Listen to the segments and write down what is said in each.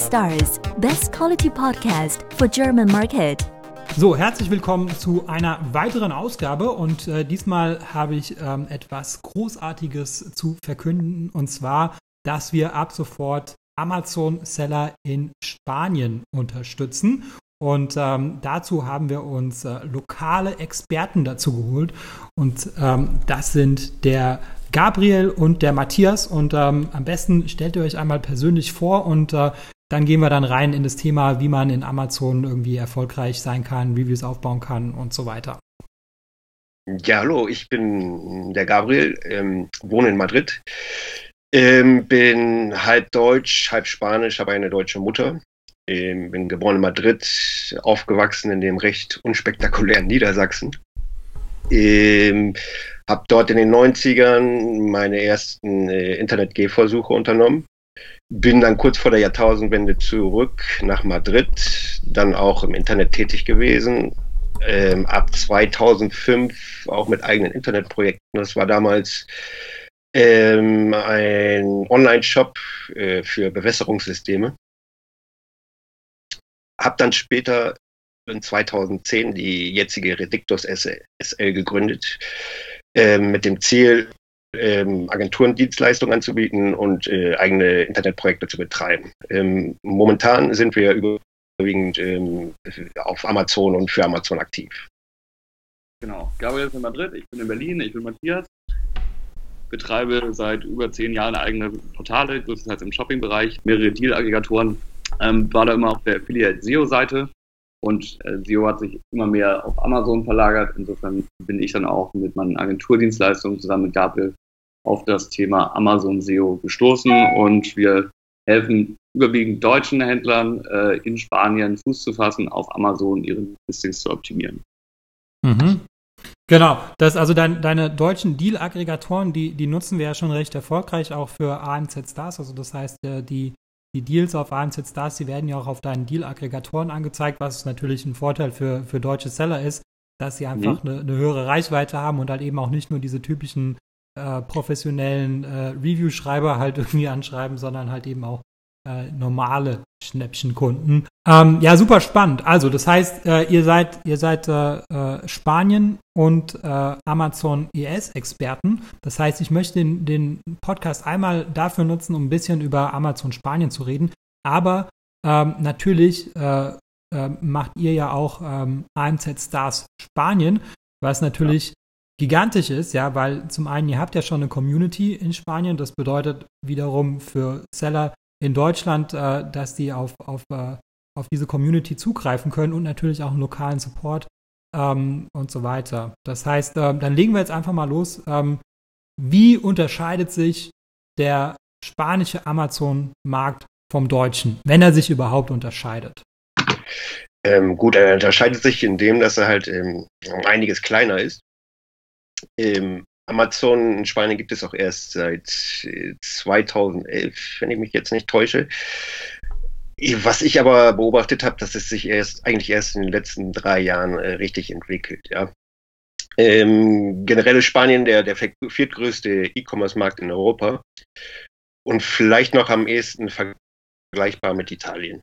Stars, best quality podcast for German market. So, herzlich willkommen zu einer weiteren Ausgabe und äh, diesmal habe ich ähm, etwas Großartiges zu verkünden und zwar, dass wir ab sofort Amazon-Seller in Spanien unterstützen. Und ähm, dazu haben wir uns äh, lokale Experten dazu geholt. Und ähm, das sind der Gabriel und der Matthias. Und ähm, am besten stellt ihr euch einmal persönlich vor und äh, dann gehen wir dann rein in das Thema, wie man in Amazon irgendwie erfolgreich sein kann, Reviews aufbauen kann und so weiter. Ja, hallo, ich bin der Gabriel, ähm, wohne in Madrid, ähm, bin halb deutsch, halb spanisch, habe eine deutsche Mutter, ähm, bin geboren in Madrid, aufgewachsen in dem recht unspektakulären Niedersachsen. Ähm, habe dort in den 90ern meine ersten äh, Internet-Gehversuche unternommen. Bin dann kurz vor der Jahrtausendwende zurück nach Madrid, dann auch im Internet tätig gewesen. Ähm, ab 2005 auch mit eigenen Internetprojekten. Das war damals ähm, ein Online-Shop äh, für Bewässerungssysteme. Hab dann später in 2010 die jetzige Redictus SL gegründet, äh, mit dem Ziel, ähm, Agenturendienstleistungen anzubieten und äh, eigene Internetprojekte zu betreiben. Ähm, momentan sind wir überwiegend ähm, auf Amazon und für Amazon aktiv. Genau. Gabriel ist in Madrid, ich bin in Berlin, ich bin Matthias. Betreibe seit über zehn Jahren eigene Portale, größtenteils im Shopping-Bereich, mehrere Deal-Aggregatoren. Ähm, war da immer auf der Affiliate-SEO-Seite und äh, SEO hat sich immer mehr auf Amazon verlagert. Insofern bin ich dann auch mit meinen Agenturdienstleistungen zusammen mit Gabriel auf das Thema Amazon SEO gestoßen und wir helfen überwiegend deutschen Händlern äh, in Spanien Fuß zu fassen, auf Amazon ihre Listings zu optimieren. Mhm. Genau, das also dein, deine deutschen Deal-Aggregatoren, die, die nutzen wir ja schon recht erfolgreich auch für ANZ Stars. Also das heißt, äh, die die Deals auf AMZ Stars, die werden ja auch auf deinen Deal-Aggregatoren angezeigt, was natürlich ein Vorteil für, für deutsche Seller ist, dass sie einfach mhm. eine, eine, höhere Reichweite haben und halt eben auch nicht nur diese typischen äh, professionellen äh, Review-Schreiber halt irgendwie anschreiben, sondern halt eben auch äh, normale Schnäppchenkunden. Ähm, ja, super spannend. Also, das heißt, äh, ihr seid, ihr seid äh, äh Spanien und äh, Amazon ES-Experten. Das heißt, ich möchte den, den, Podcast einmal dafür nutzen, um ein bisschen über Amazon Spanien zu reden. Aber ähm, natürlich macht ihr ja auch ähm, AMZ Stars Spanien, was natürlich. Gigantisch ist, ja, weil zum einen, ihr habt ja schon eine Community in Spanien. Das bedeutet wiederum für Seller, in Deutschland, äh, dass die auf, auf, äh, auf diese Community zugreifen können und natürlich auch einen lokalen Support ähm, und so weiter. Das heißt, äh, dann legen wir jetzt einfach mal los. Ähm, wie unterscheidet sich der spanische Amazon-Markt vom deutschen, wenn er sich überhaupt unterscheidet? Ähm, gut, er unterscheidet sich in dem, dass er halt ähm, einiges kleiner ist. Ähm, Amazon in Spanien gibt es auch erst seit 2011, äh, wenn ich mich jetzt nicht täusche. Was ich aber beobachtet habe, dass es sich erst eigentlich erst in den letzten drei Jahren äh, richtig entwickelt. Ja. Ähm, generell ist Spanien der, der viertgrößte E-Commerce-Markt in Europa und vielleicht noch am ehesten vergleichbar mit Italien.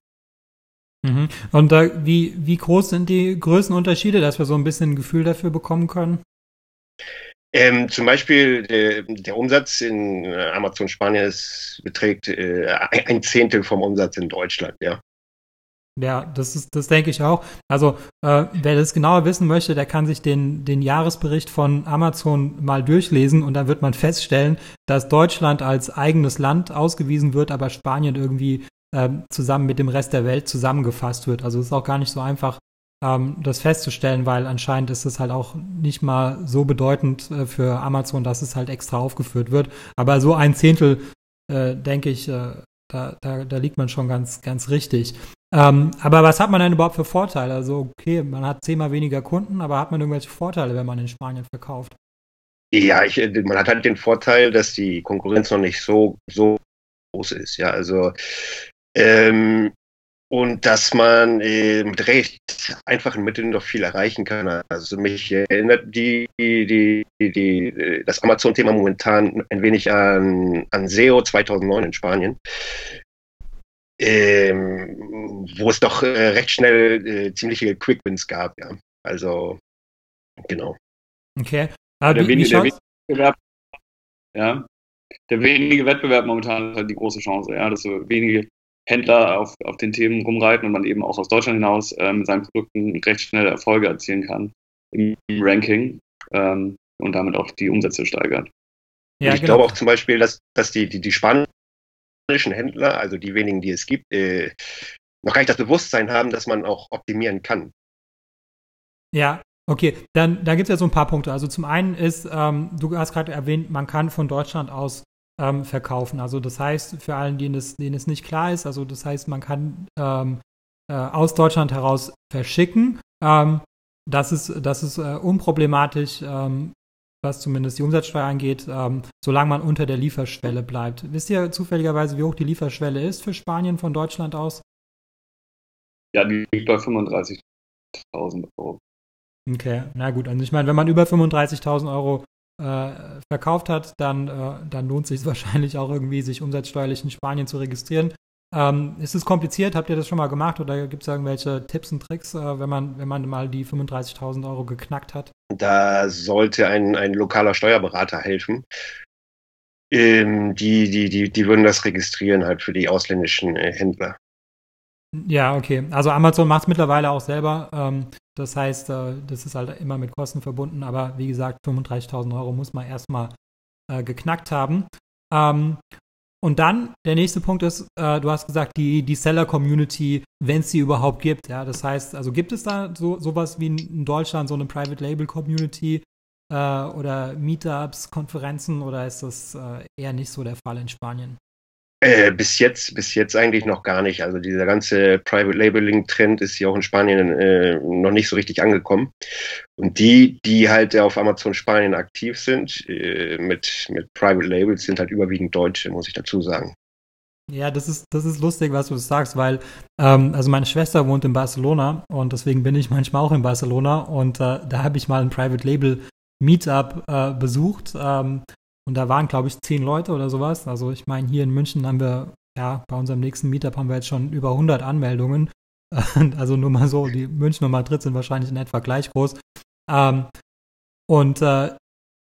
Mhm. Und äh, wie, wie groß sind die Größenunterschiede, dass wir so ein bisschen ein Gefühl dafür bekommen können? Ähm, zum Beispiel der, der, Umsatz in äh, Amazon Spanien ist, beträgt äh, ein Zehntel vom Umsatz in Deutschland, ja. Ja, das ist, das denke ich auch. Also, äh, wer das genauer wissen möchte, der kann sich den, den Jahresbericht von Amazon mal durchlesen und dann wird man feststellen, dass Deutschland als eigenes Land ausgewiesen wird, aber Spanien irgendwie äh, zusammen mit dem Rest der Welt zusammengefasst wird. Also es ist auch gar nicht so einfach, ähm, das festzustellen, weil anscheinend ist es halt auch nicht mal so bedeutend äh, für Amazon, dass es halt extra aufgeführt wird. Aber so ein Zehntel, äh, denke ich, äh, da, da, da liegt man schon ganz, ganz richtig. Ähm, aber was hat man denn überhaupt für Vorteile? Also, okay, man hat zehnmal weniger Kunden, aber hat man irgendwelche Vorteile, wenn man in Spanien verkauft? Ja, ich, man hat halt den Vorteil, dass die Konkurrenz noch nicht so, so groß ist. Ja, also ähm, und dass man äh, mit recht einfachen Mitteln noch viel erreichen kann. Also mich erinnert die, die, die, die das Amazon-Thema momentan ein wenig an, an SEO 2009 in Spanien. ähm, wo es doch äh, recht schnell äh, ziemliche Quick-Wins gab, ja. Also, genau. Okay. Aber der, wie, wenige, der wenige Wettbewerb, ja, der wenige Wettbewerb momentan ist halt die große Chance, ja, dass so wenige Händler auf, auf den Themen rumreiten und man eben auch aus Deutschland hinaus äh, mit seinen Produkten recht schnell Erfolge erzielen kann im Ranking ähm, und damit auch die Umsätze steigert. Ja, ich genau. glaube auch zum Beispiel, dass, dass die, die, die spanischen Händler, also die wenigen, die es gibt, äh, noch gar nicht das Bewusstsein haben, dass man auch optimieren kann. Ja, okay. Dann da gibt es ja so ein paar Punkte. Also zum einen ist, ähm, du hast gerade erwähnt, man kann von Deutschland aus ähm, verkaufen. Also das heißt, für allen, denen es, denen es nicht klar ist, also das heißt, man kann ähm, äh, aus Deutschland heraus verschicken. Ähm, das ist, das ist äh, unproblematisch, ähm, was zumindest die Umsatzsteuer angeht, ähm, solange man unter der Lieferschwelle bleibt. Wisst ihr zufälligerweise, wie hoch die Lieferschwelle ist für Spanien von Deutschland aus? Ja, die liegt bei 35.000 Euro. Okay, na gut. Also ich meine, wenn man über 35.000 Euro äh, verkauft hat, dann, äh, dann lohnt es sich wahrscheinlich auch irgendwie, sich umsatzsteuerlich in Spanien zu registrieren. Ähm, ist es kompliziert? Habt ihr das schon mal gemacht oder gibt es irgendwelche Tipps und Tricks, äh, wenn, man, wenn man mal die 35.000 Euro geknackt hat? Da sollte ein, ein lokaler Steuerberater helfen. Ähm, die, die, die, die würden das registrieren halt für die ausländischen äh, Händler. Ja, okay. Also Amazon macht es mittlerweile auch selber. Ähm, das heißt, äh, das ist halt immer mit Kosten verbunden. Aber wie gesagt, 35.000 Euro muss man erstmal äh, geknackt haben. Ähm, und dann, der nächste Punkt ist, äh, du hast gesagt, die, die Seller-Community, wenn es sie überhaupt gibt. Ja, das heißt, also gibt es da so sowas wie in Deutschland so eine Private Label Community äh, oder Meetups, Konferenzen oder ist das äh, eher nicht so der Fall in Spanien? Äh, bis jetzt, bis jetzt eigentlich noch gar nicht. Also dieser ganze Private Labeling Trend ist hier auch in Spanien äh, noch nicht so richtig angekommen. Und die, die halt auf Amazon Spanien aktiv sind äh, mit mit Private Labels, sind halt überwiegend Deutsche, muss ich dazu sagen. Ja, das ist, das ist lustig, was du sagst, weil ähm, also meine Schwester wohnt in Barcelona und deswegen bin ich manchmal auch in Barcelona und äh, da habe ich mal ein Private Label Meetup äh, besucht. Ähm, und da waren, glaube ich, zehn Leute oder sowas. Also ich meine, hier in München haben wir, ja, bei unserem nächsten Meetup haben wir jetzt schon über 100 Anmeldungen. also nur mal so, die München und Madrid sind wahrscheinlich in etwa gleich groß. Ähm, und äh,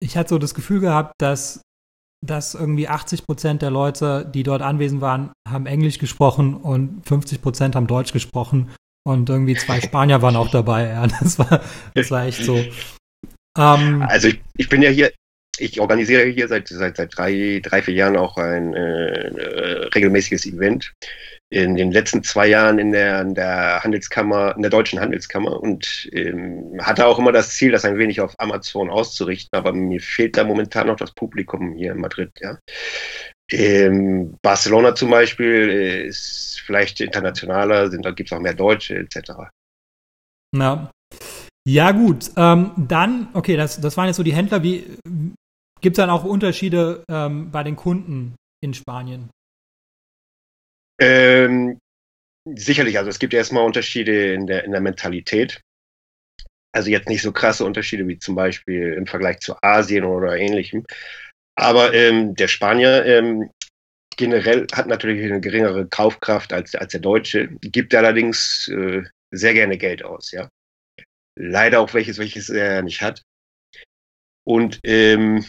ich hatte so das Gefühl gehabt, dass, dass irgendwie 80 Prozent der Leute, die dort anwesend waren, haben Englisch gesprochen und 50 Prozent haben Deutsch gesprochen. Und irgendwie zwei Spanier waren auch dabei. Ja, das war, das war echt so. Ähm, also ich, ich bin ja hier ich organisiere hier seit, seit, seit drei, drei, vier Jahren auch ein äh, äh, regelmäßiges Event. In den letzten zwei Jahren in der, in der Handelskammer, in der deutschen Handelskammer und ähm, hatte auch immer das Ziel, das ein wenig auf Amazon auszurichten, aber mir fehlt da momentan noch das Publikum hier in Madrid, ja. Ähm, Barcelona zum Beispiel äh, ist vielleicht internationaler, sind, da gibt es auch mehr Deutsche etc. Ja. Ja, gut. Ähm, dann, okay, das, das waren jetzt so die Händler. Wie, Gibt es dann auch Unterschiede ähm, bei den Kunden in Spanien? Ähm, sicherlich, also es gibt erstmal Unterschiede in der, in der Mentalität. Also jetzt nicht so krasse Unterschiede wie zum Beispiel im Vergleich zu Asien oder ähnlichem. Aber ähm, der Spanier ähm, generell hat natürlich eine geringere Kaufkraft als, als der Deutsche, gibt allerdings äh, sehr gerne Geld aus, ja. Leider auch welches, welches er nicht hat. Und ähm,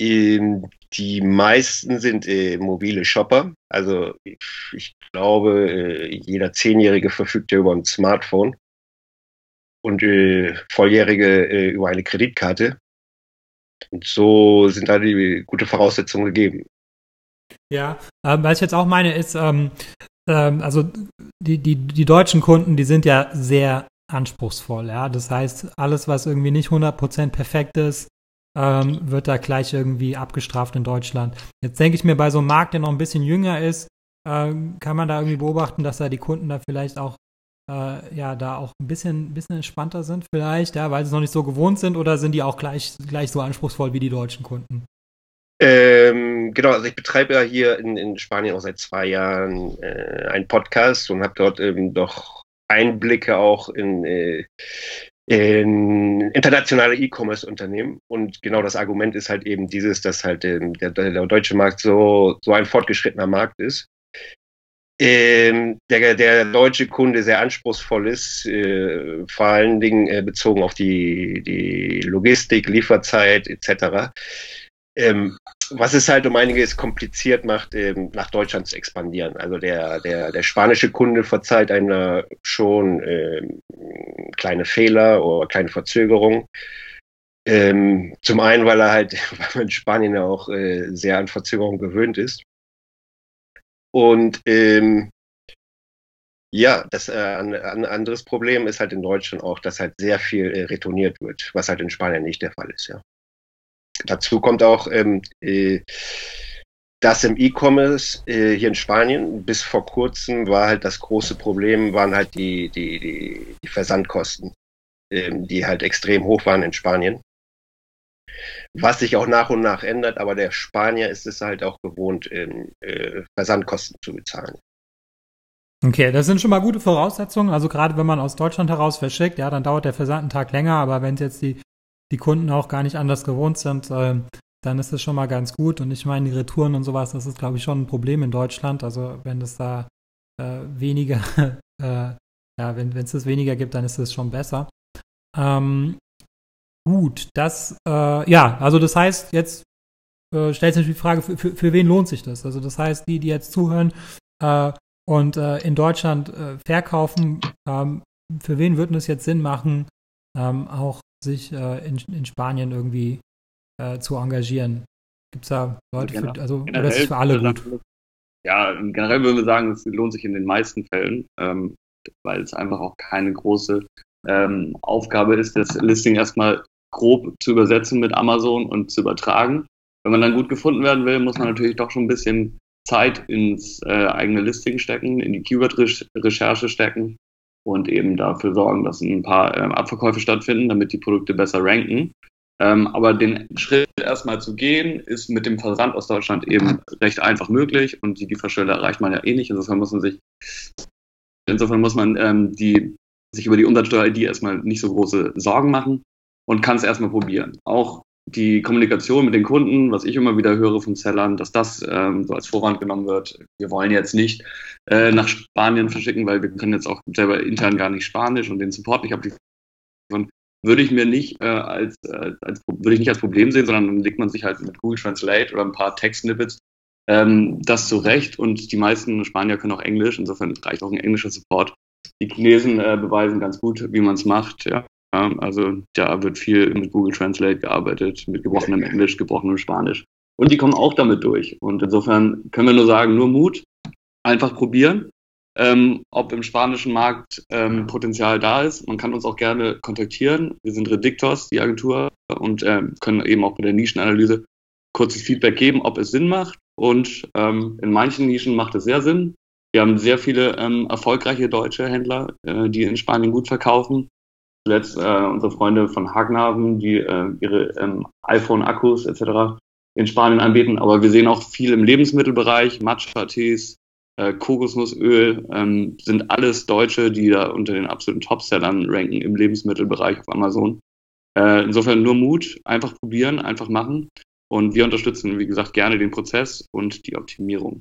die meisten sind äh, mobile Shopper. Also ich, glaube, äh, jeder Zehnjährige verfügt ja über ein Smartphone und äh, Volljährige äh, über eine Kreditkarte. Und so sind da die gute Voraussetzungen gegeben. Ja, ähm, was ich jetzt auch meine, ist, ähm, ähm, also die, die, die deutschen Kunden, die sind ja sehr anspruchsvoll. Ja? Das heißt, alles, was irgendwie nicht 100% perfekt ist, ähm, wird da gleich irgendwie abgestraft in Deutschland. Jetzt denke ich mir, bei so einem Markt, der noch ein bisschen jünger ist, äh, kann man da irgendwie beobachten, dass da die Kunden da vielleicht auch äh, ja da auch ein bisschen, bisschen entspannter sind, vielleicht, ja, weil sie noch nicht so gewohnt sind oder sind die auch gleich, gleich so anspruchsvoll wie die deutschen Kunden? Ähm, genau, also ich betreibe ja hier in, in Spanien auch seit zwei Jahren äh, einen Podcast und habe dort eben doch Einblicke auch in, äh, in internationale E-Commerce-Unternehmen. Und genau das Argument ist halt eben dieses, dass halt der, der, deutsche Markt so, so ein fortgeschrittener Markt ist. ähm, der, der deutsche Kunde sehr anspruchsvoll ist, äh, vor allen Dingen äh, bezogen auf die, die Logistik, Lieferzeit etc. Ähm, was es halt um einiges kompliziert macht, ähm, nach Deutschland zu expandieren. Also der, der, der spanische Kunde verzeiht einem schon ähm, kleine Fehler oder kleine Verzögerungen. Ähm, zum einen, weil er halt, weil man in Spanien ja auch äh, sehr an Verzögerungen gewöhnt ist. Und ähm, ja, das äh, ein, ein, anderes Problem ist halt in Deutschland auch, dass halt sehr viel äh, retourniert wird, was halt in Spanien nicht der Fall ist, ja. Dazu kommt auch, ähm, äh, dass im E-Commerce äh, hier in Spanien bis vor kurzem war halt das große Problem, waren halt die, die, die, die Versandkosten, ähm, die halt extrem hoch waren in Spanien was sich auch nach und nach ändert, aber der Spanier ist es halt auch gewohnt, in, äh, Versandkosten zu bezahlen. Okay, das sind schon mal gute Voraussetzungen. Also gerade wenn man aus Deutschland heraus verschickt, ja, dann dauert der Versand einen Tag länger, aber wenn jetzt die, die Kunden auch gar nicht anders gewohnt sind, äh, dann ist das schon mal ganz gut. Und ich meine, die Retouren und sowas, das ist, glaube ich, schon ein Problem in Deutschland. Also wenn es da äh, weniger, äh, ja, wenn es das weniger gibt, dann ist es schon besser. Ähm, Gut, das, äh, ja, also das heißt, jetzt äh, stellt sich die Frage, für, für, für, wen lohnt sich das? Also das heißt, die, die jetzt zuhören äh, und äh, in Deutschland verkaufen, ähm, für wen würde es jetzt Sinn machen, ähm, auch sich äh, in, in Spanien irgendwie zu engagieren? Gibt es da Leute, für, also oder ist es für alle gut? Ja, generell würden wir sagen, es lohnt sich in den meisten Fällen, ähm, weil es einfach auch keine große ähm, Aufgabe ist, das Listing erstmal grob zu übersetzen mit Amazon und zu übertragen. Wenn man dann gut gefunden werden will, muss man natürlich doch schon ein bisschen Zeit ins äh, eigene Listing stecken, in die Keyword-Recherche stecken und eben dafür sorgen, dass ein paar äh, Abverkäufe stattfinden, damit die Produkte besser ranken. Ähm, aber den Schritt erstmal zu gehen, ist mit dem Versand aus Deutschland eben recht einfach möglich und die Lieferstelle erreicht man ja eh nicht. Insofern muss man sich, insofern muss man ähm, die, sich über die Umsatzsteuer-ID erstmal nicht so große Sorgen machen und kann es erstmal probieren. Auch die Kommunikation mit den Kunden, was ich immer wieder höre von Sellern, dass das ähm, so als Vorwand genommen wird. Wir wollen jetzt nicht äh, nach Spanien verschicken, weil wir können jetzt auch selber intern gar nicht Spanisch und den Support nicht abliefern. Würde ich mir nicht äh, als, äh, als würde ich nicht als Problem sehen, sondern dann legt man sich halt mit Google Translate oder ein paar Text-Snippets ähm, das zurecht und die meisten Spanier können auch Englisch, insofern reicht auch ein englischer Support. Die Chinesen äh, beweisen ganz gut, wie man es macht. Ja. Ja, also da wird viel mit Google Translate gearbeitet, mit gebrochenem Englisch, gebrochenem Spanisch. Und die kommen auch damit durch. Und insofern können wir nur sagen, nur Mut, einfach probieren. Ähm, ob im spanischen Markt ähm, Potenzial da ist. Man kann uns auch gerne kontaktieren. Wir sind Redictors, die Agentur, und ähm, können eben auch bei der Nischenanalyse kurzes Feedback geben, ob es Sinn macht. Und ähm, in manchen Nischen macht es sehr Sinn. Wir haben sehr viele ähm, erfolgreiche deutsche Händler, äh, die in Spanien gut verkaufen zuletzt äh, unsere Freunde von Hagenhaven, die äh, ihre ähm, iPhone-Akkus etc. in Spanien anbieten. Aber wir sehen auch viel im Lebensmittelbereich, Matcha-Tees, äh, Kokosnussöl, ähm, sind alles Deutsche, die da unter den absoluten Topsellern ranken im Lebensmittelbereich auf Amazon. Äh, insofern nur Mut, einfach probieren, einfach machen. Und wir unterstützen, wie gesagt, gerne den Prozess und die Optimierung.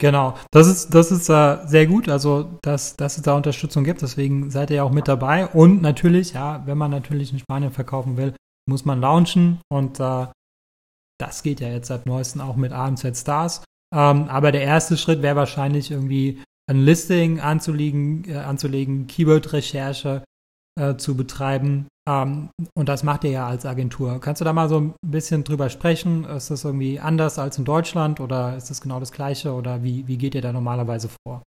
Genau, das ist, das ist äh, sehr gut, also dass, dass es da Unterstützung gibt, deswegen seid ihr ja auch mit dabei. Und natürlich, ja, wenn man natürlich in Spanien verkaufen will, muss man launchen. Und äh, das geht ja jetzt seit neuestem auch mit AMZ Stars. Ähm, aber der erste Schritt wäre wahrscheinlich irgendwie ein Listing anzulegen, äh, anzulegen, Keyword-Recherche äh, zu betreiben ähm, und das macht ihr ja als Agentur. Kannst du da mal so ein bisschen drüber sprechen? Ist das irgendwie anders als in Deutschland oder ist das genau das Gleiche oder wie, wie geht ihr da normalerweise vor?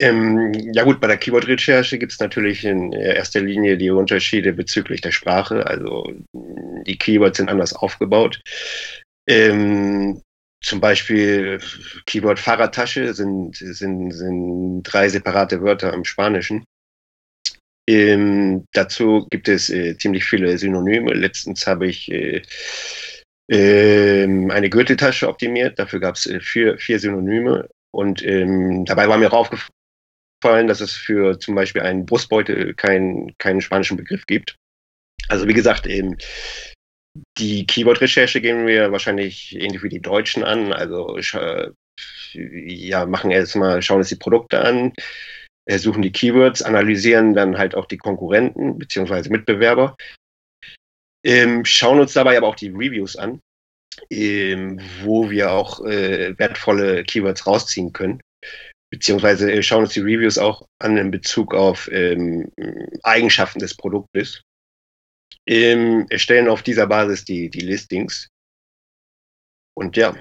Ähm, ja gut, bei der Keyword-Recherche gibt es natürlich in erster Linie die Unterschiede bezüglich der Sprache. Also die Keywords sind anders aufgebaut. Ähm, zum Beispiel Keyword Fahrradtasche sind, sind, sind drei separate Wörter im Spanischen. Ähm, dazu gibt es äh, ziemlich viele Synonyme. Letztens habe ich äh, äh, eine Gürteltasche optimiert. Dafür gab es äh, vier, vier Synonyme. Und ähm, dabei war mir auch aufgefallen, dass es für zum Beispiel einen Brustbeutel keinen keinen spanischen Begriff gibt. Also wie gesagt, eben die Keyword-Recherche gehen wir wahrscheinlich ähnlich wie die Deutschen an. Also ja, machen erstmal, schauen uns die Produkte an, suchen die Keywords, analysieren dann halt auch die Konkurrenten beziehungsweise Mitbewerber, ähm, schauen uns dabei aber auch die Reviews an, ähm, wo wir auch äh, wertvolle Keywords rausziehen können beziehungsweise äh, schauen uns die Reviews auch an in Bezug auf ähm, Eigenschaften des Produktes. Ähm, erstellen auf dieser Basis die, die Listings. Und ja.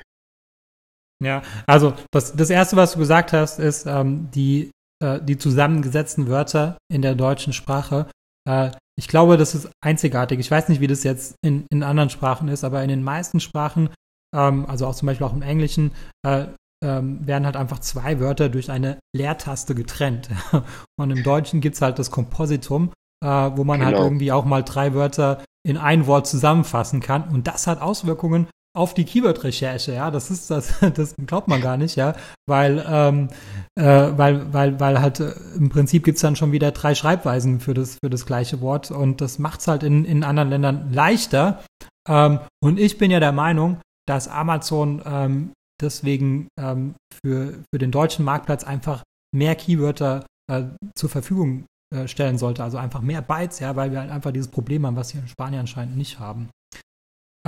Ja, also das, das Erste, was du gesagt hast, ist ähm, die, äh, die zusammengesetzten Wörter in der deutschen Sprache. Äh, ich glaube, das ist einzigartig. Ich weiß nicht, wie das jetzt in, in anderen Sprachen ist, aber in den meisten Sprachen, ähm, also auch zum Beispiel auch im Englischen, äh, ähm, werden halt einfach zwei Wörter durch eine Leertaste getrennt. Und im Deutschen gibt es halt das Kompositum, äh, wo man halt genau. halt irgendwie auch mal drei Wörter in ein Wort zusammenfassen kann. Und das hat Auswirkungen auf die Keyword-Recherche, ja, das ist das, das glaubt man gar nicht, ja, weil, ähm, äh, weil, weil, weil halt äh, im Prinzip gibt es dann schon wieder drei Schreibweisen für das, für das gleiche Wort und das macht es halt in, in anderen Ländern leichter. Ähm, und ich bin ja der Meinung, dass Amazon ähm, deswegen ähm, für, für den deutschen Marktplatz einfach mehr Keywörter äh, zur Verfügung äh, stellen sollte. Also einfach mehr Bytes, ja, weil wir halt einfach dieses Problem haben, was hier in Spanien anscheinend nicht haben.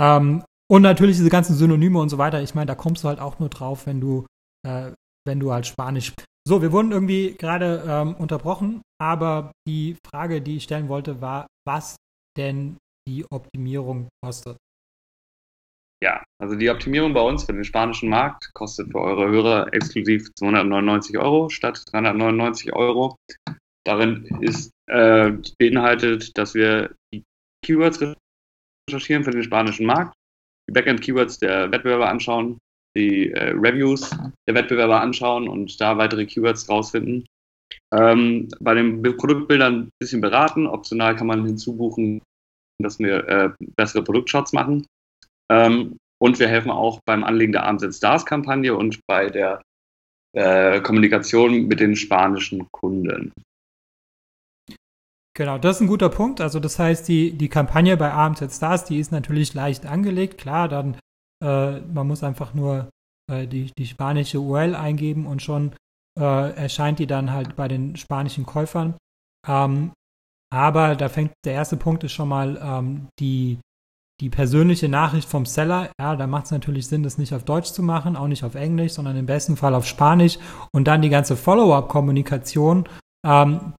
Ähm, und natürlich diese ganzen Synonyme und so weiter. Ich meine, da kommst du halt auch nur drauf, wenn du, äh, wenn du halt Spanisch. So, wir wurden irgendwie gerade ähm, unterbrochen, aber die Frage, die ich stellen wollte, war, was denn die Optimierung kostet. Ja, also die Optimierung bei uns für den spanischen Markt kostet für eure Hörer exklusiv 299 Euro statt 399 Euro. Darin ist äh, beinhaltet, dass wir die Keywords recherchieren für den spanischen Markt, die Backend-Keywords der Wettbewerber anschauen, die äh, Reviews der Wettbewerber anschauen und da weitere Keywords rausfinden. Ähm, bei den Produktbildern ein bisschen beraten. Optional kann man hinzubuchen, dass wir äh, bessere Produktshots machen. Ähm, und wir helfen auch beim Anlegen der Arms Stars Kampagne und bei der äh, Kommunikation mit den spanischen Kunden. Genau, das ist ein guter Punkt. Also das heißt, die, die Kampagne bei AMZ Stars, die ist natürlich leicht angelegt. Klar, dann äh, man muss einfach nur äh, die, die spanische URL eingeben und schon äh, erscheint die dann halt bei den spanischen Käufern. Ähm, aber da fängt der erste Punkt ist schon mal ähm, die die persönliche Nachricht vom Seller, ja, da macht es natürlich Sinn, das nicht auf Deutsch zu machen, auch nicht auf Englisch, sondern im besten Fall auf Spanisch und dann die ganze Follow-up-Kommunikation. Ähm,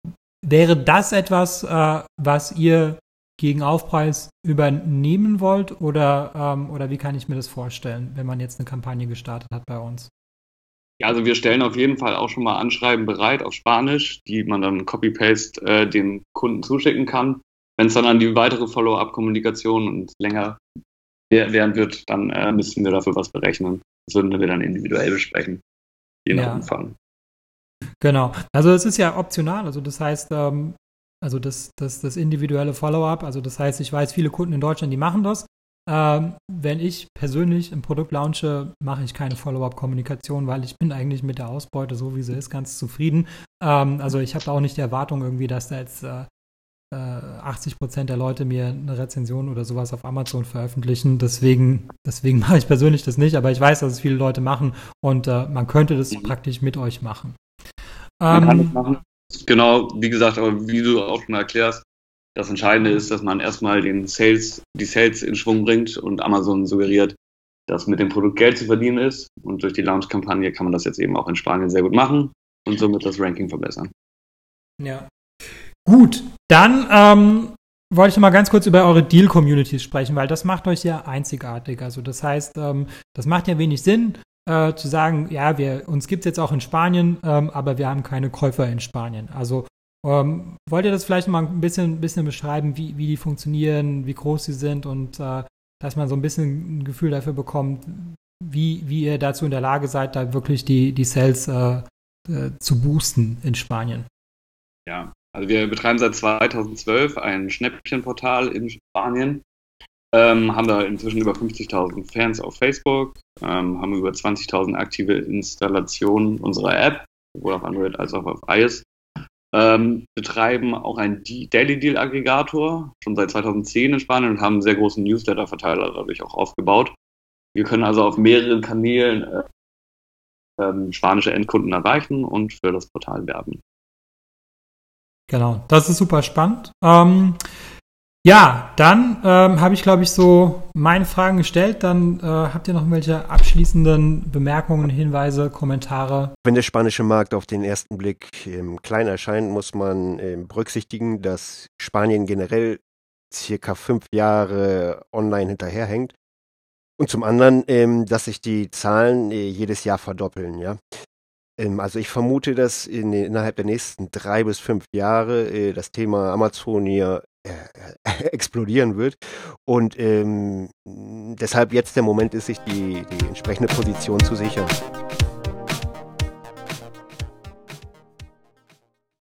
wäre das etwas, äh, was ihr gegen Aufpreis übernehmen wollt oder, ähm, oder wie kann ich mir das vorstellen, wenn man jetzt eine Kampagne gestartet hat bei uns? Ja, also wir stellen auf jeden Fall auch schon mal Anschreiben bereit auf Spanisch, die man dann Copy-Paste äh, den Kunden zuschicken kann. Wenn es dann an die weitere Follow-up-Kommunikation und länger werden wird, dann äh, müssten wir dafür was berechnen. Das würden wir dann individuell besprechen, je nach ja. Umfang. Genau. Also es ist ja optional. Also das heißt, ähm, also das, das, das individuelle Follow-up, also das heißt, ich weiß, viele Kunden in Deutschland, die machen das. Ähm, wenn ich persönlich ein Produkt launche, mache ich keine Follow-up-Kommunikation, weil ich bin eigentlich mit der Ausbeute, so wie sie ist, ganz zufrieden. Ähm, also ich habe auch nicht die Erwartung irgendwie, dass da jetzt äh, 80 äh, Prozent der Leute mir eine Rezension oder sowas auf Amazon veröffentlichen. Deswegen, deswegen mache ich persönlich das nicht, aber ich weiß, dass es viele Leute machen und äh, man könnte das mhm. praktisch mit euch machen. Man ähm, kann das machen. Genau, wie gesagt, aber wie du auch schon erklärst, das Entscheidende ist, dass man erstmal den Sales, die Sales in Schwung bringt und Amazon suggeriert, dass mit dem Produkt Geld zu verdienen ist. Und durch die Launch-Kampagne kann man das jetzt eben auch in Spanien sehr gut machen und somit das Ranking verbessern. Ja, Gut, dann ähm, wollte ich mal ganz kurz über eure Deal-Communities sprechen, weil das macht euch ja einzigartig. Also das heißt, ähm, das macht ja wenig Sinn, äh, zu sagen, ja, wir, uns gibt es jetzt auch in Spanien, ähm, aber wir haben keine Käufer in Spanien. Also ähm, wollt ihr das vielleicht mal ein bisschen, bisschen beschreiben, wie, wie die funktionieren, wie groß sie sind und äh, dass man so ein bisschen ein Gefühl dafür bekommt, wie, wie ihr dazu in der Lage seid, da wirklich die, die Sales äh, äh zu boosten in Spanien? Ja, also wir betreiben seit 2012 ein Schnäppchenportal in Spanien, ähm, haben da inzwischen über 50.000 Fans auf Facebook, ähm, haben über 20.000 aktive Installationen unserer App, sowohl auf Android als auch auf iOS. Ähm, betreiben auch einen Daily Deal Aggregator schon seit 2010 in Spanien und haben einen sehr großen Newsletter-Verteiler dadurch auch aufgebaut. Wir können also auf mehreren Kanälen äh, ähm, spanische Endkunden erreichen und für das Portal werben. Genau, das ist super spannend. Ähm, ja, dann ähm, habe ich, glaube ich, so meine Fragen gestellt. Dann äh, habt ihr noch welche abschließenden Bemerkungen, Hinweise, Kommentare? Wenn der spanische Markt auf den ersten Blick ähm, klein erscheint, muss man ähm, berücksichtigen, dass Spanien generell circa fünf Jahre online hinterherhängt. Und zum anderen, ähm, dass sich die Zahlen äh, jedes Jahr verdoppeln, ja. Ähm, also ich vermute, dass in, innerhalb der nächsten drei bis fünf Jahre äh, das Thema Amazon hier explodieren wird. Und ähm, deshalb jetzt der Moment ist, sich die, die entsprechende Position zu sichern.